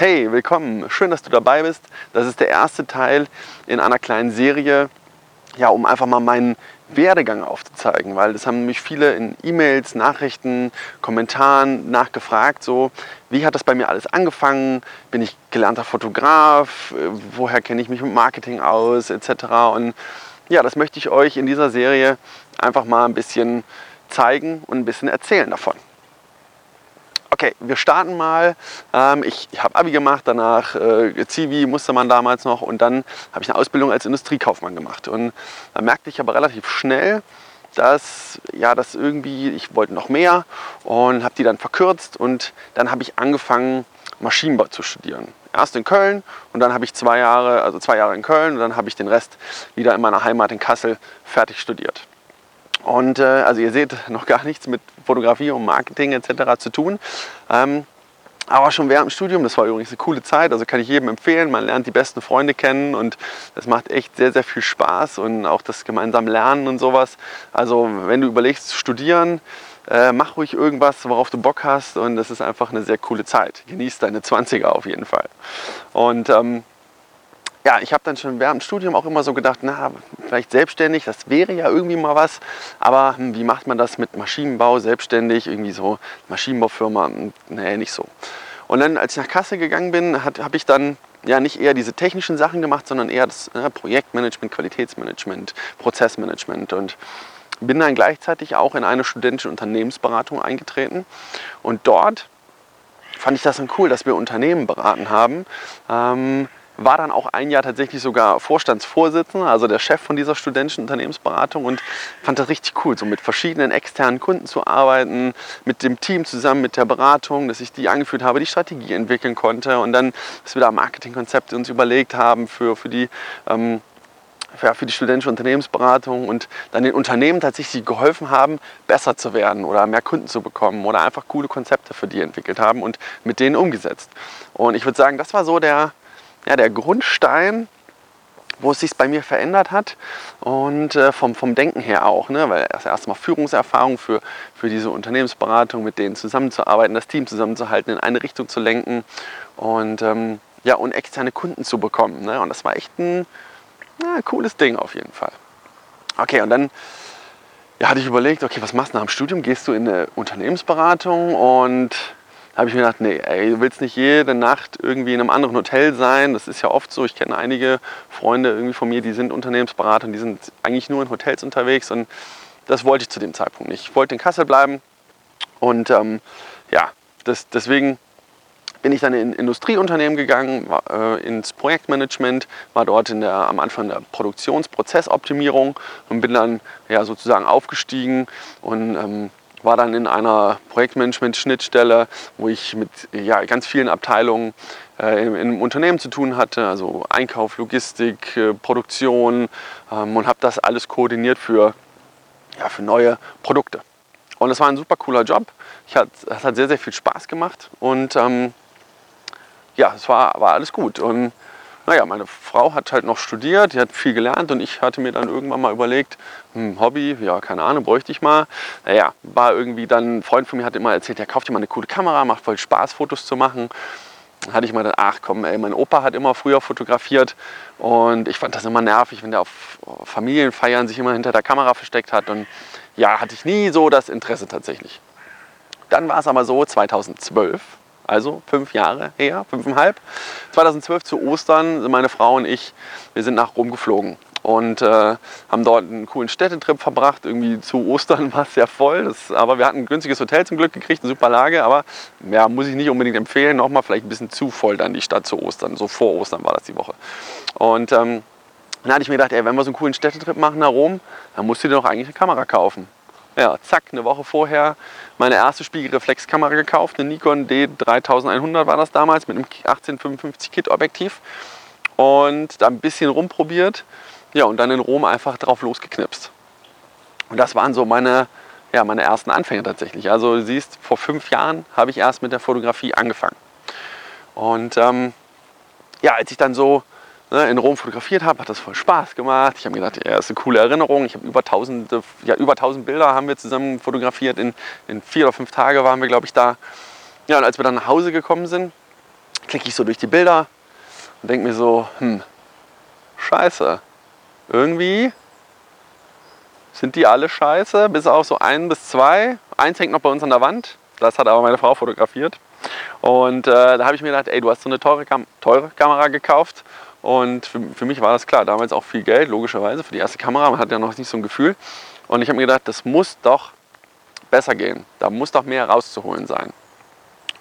Hey, willkommen. Schön, dass du dabei bist. Das ist der erste Teil in einer kleinen Serie, ja, um einfach mal meinen Werdegang aufzuzeigen, weil das haben mich viele in E-Mails, Nachrichten, Kommentaren nachgefragt, so wie hat das bei mir alles angefangen? Bin ich gelernter Fotograf? Woher kenne ich mich mit Marketing aus, etc. Und ja, das möchte ich euch in dieser Serie einfach mal ein bisschen zeigen und ein bisschen erzählen davon. Okay, wir starten mal. Ähm, ich, ich habe Abi gemacht, danach äh, Zivi musste man damals noch und dann habe ich eine Ausbildung als Industriekaufmann gemacht. Und da merkte ich aber relativ schnell, dass ja, das irgendwie, ich wollte noch mehr und habe die dann verkürzt und dann habe ich angefangen, Maschinenbau zu studieren. Erst in Köln und dann habe ich zwei Jahre, also zwei Jahre in Köln und dann habe ich den Rest wieder in meiner Heimat in Kassel fertig studiert. Und äh, also ihr seht noch gar nichts mit Fotografie und Marketing etc. zu tun. Ähm, aber schon während dem Studium, das war übrigens eine coole Zeit, also kann ich jedem empfehlen, man lernt die besten Freunde kennen und das macht echt sehr, sehr viel Spaß und auch das gemeinsame Lernen und sowas. Also wenn du überlegst, studieren, äh, mach ruhig irgendwas, worauf du Bock hast und das ist einfach eine sehr coole Zeit. Genieß deine 20er auf jeden Fall. Und ähm, ja, ich habe dann schon während dem Studium auch immer so gedacht, na, vielleicht selbstständig, das wäre ja irgendwie mal was. Aber hm, wie macht man das mit Maschinenbau selbstständig? Irgendwie so Maschinenbaufirma? Hm, nee, nicht so. Und dann, als ich nach Kassel gegangen bin, habe ich dann ja nicht eher diese technischen Sachen gemacht, sondern eher das ne, Projektmanagement, Qualitätsmanagement, Prozessmanagement und bin dann gleichzeitig auch in eine studentische Unternehmensberatung eingetreten. Und dort fand ich das dann cool, dass wir Unternehmen beraten haben. Ähm, war dann auch ein Jahr tatsächlich sogar Vorstandsvorsitzender, also der Chef von dieser studentischen Unternehmensberatung und fand das richtig cool, so mit verschiedenen externen Kunden zu arbeiten, mit dem Team zusammen, mit der Beratung, dass ich die angeführt habe, die Strategie entwickeln konnte und dann, dass wir da Marketingkonzepte uns überlegt haben für, für die ähm, für die studentische Unternehmensberatung und dann den Unternehmen tatsächlich geholfen haben, besser zu werden oder mehr Kunden zu bekommen oder einfach coole Konzepte für die entwickelt haben und mit denen umgesetzt. Und ich würde sagen, das war so der, ja, der Grundstein, wo es sich bei mir verändert hat und äh, vom, vom Denken her auch, ne? weil das erste Mal Führungserfahrung für, für diese Unternehmensberatung, mit denen zusammenzuarbeiten, das Team zusammenzuhalten, in eine Richtung zu lenken und, ähm, ja, und externe Kunden zu bekommen. Ne? Und das war echt ein ja, cooles Ding auf jeden Fall. Okay, und dann ja, hatte ich überlegt, okay, was machst du nach dem Studium? Gehst du in eine Unternehmensberatung und habe ich mir gedacht, nee, ey, du willst nicht jede Nacht irgendwie in einem anderen Hotel sein. Das ist ja oft so. Ich kenne einige Freunde irgendwie von mir, die sind Unternehmensberater und die sind eigentlich nur in Hotels unterwegs. Und das wollte ich zu dem Zeitpunkt nicht. Ich wollte in Kassel bleiben. Und ähm, ja, das, deswegen bin ich dann in Industrieunternehmen gegangen, war, äh, ins Projektmanagement, war dort in der, am Anfang der Produktionsprozessoptimierung und bin dann ja, sozusagen aufgestiegen und ähm, war dann in einer Projektmanagement-Schnittstelle, wo ich mit ja, ganz vielen Abteilungen äh, in, einem Unternehmen zu tun hatte, also Einkauf, Logistik, äh, Produktion ähm, und habe das alles koordiniert für, ja, für neue Produkte. Und es war ein super cooler Job. Ich hat, es hat sehr, sehr viel Spaß gemacht und ähm, ja, es war, war alles gut. Und naja, meine Frau hat halt noch studiert, die hat viel gelernt und ich hatte mir dann irgendwann mal überlegt, hm, Hobby, ja, keine Ahnung, bräuchte ich mal. Naja, war irgendwie dann, ein Freund von mir hat immer erzählt, ja, kauft dir mal eine coole Kamera, macht voll Spaß, Fotos zu machen. Dann hatte ich mal gedacht, ach komm, ey, mein Opa hat immer früher fotografiert und ich fand das immer nervig, wenn der auf Familienfeiern sich immer hinter der Kamera versteckt hat und ja, hatte ich nie so das Interesse tatsächlich. Dann war es aber so, 2012 also fünf Jahre her, fünfeinhalb. 2012 zu Ostern sind meine Frau und ich, wir sind nach Rom geflogen und äh, haben dort einen coolen Städtetrip verbracht. Irgendwie zu Ostern war es sehr voll, das, aber wir hatten ein günstiges Hotel zum Glück gekriegt, eine super Lage, aber ja, muss ich nicht unbedingt empfehlen. Nochmal vielleicht ein bisschen zu voll dann die Stadt zu Ostern, so vor Ostern war das die Woche. Und ähm, dann hatte ich mir gedacht, ey, wenn wir so einen coolen Städtetrip machen nach Rom, dann musst du dir doch eigentlich eine Kamera kaufen. Ja, zack, eine Woche vorher meine erste Spiegelreflexkamera gekauft, eine Nikon D3100 war das damals mit einem 1855 Kit Objektiv und da ein bisschen rumprobiert. Ja, und dann in Rom einfach drauf losgeknipst. Und das waren so meine, ja, meine ersten Anfänge tatsächlich. Also du siehst, vor fünf Jahren habe ich erst mit der Fotografie angefangen. Und ähm, ja, als ich dann so in Rom fotografiert habe, hat das voll Spaß gemacht. Ich habe mir gedacht, ja, ist eine coole Erinnerung. Ich habe über tausende, ja, über tausend Bilder haben wir zusammen fotografiert. In, in vier oder fünf Tagen waren wir, glaube ich, da. Ja, und als wir dann nach Hause gekommen sind, klicke ich so durch die Bilder und denke mir so, hm, scheiße. Irgendwie sind die alle scheiße, bis auf so ein bis zwei. Eins hängt noch bei uns an der Wand. Das hat aber meine Frau fotografiert. Und äh, da habe ich mir gedacht, ey, du hast so eine teure, Kam teure Kamera gekauft. Und für, für, mich war das klar, damals auch viel Geld, logischerweise, für die erste Kamera. Man hat ja noch nicht so ein Gefühl. Und ich habe mir gedacht, das muss doch besser gehen. Da muss doch mehr rauszuholen sein.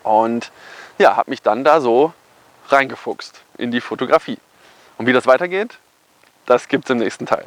Und ja, habe mich dann da so reingefuchst in die Fotografie. Und wie das weitergeht, das gibt es im nächsten Teil.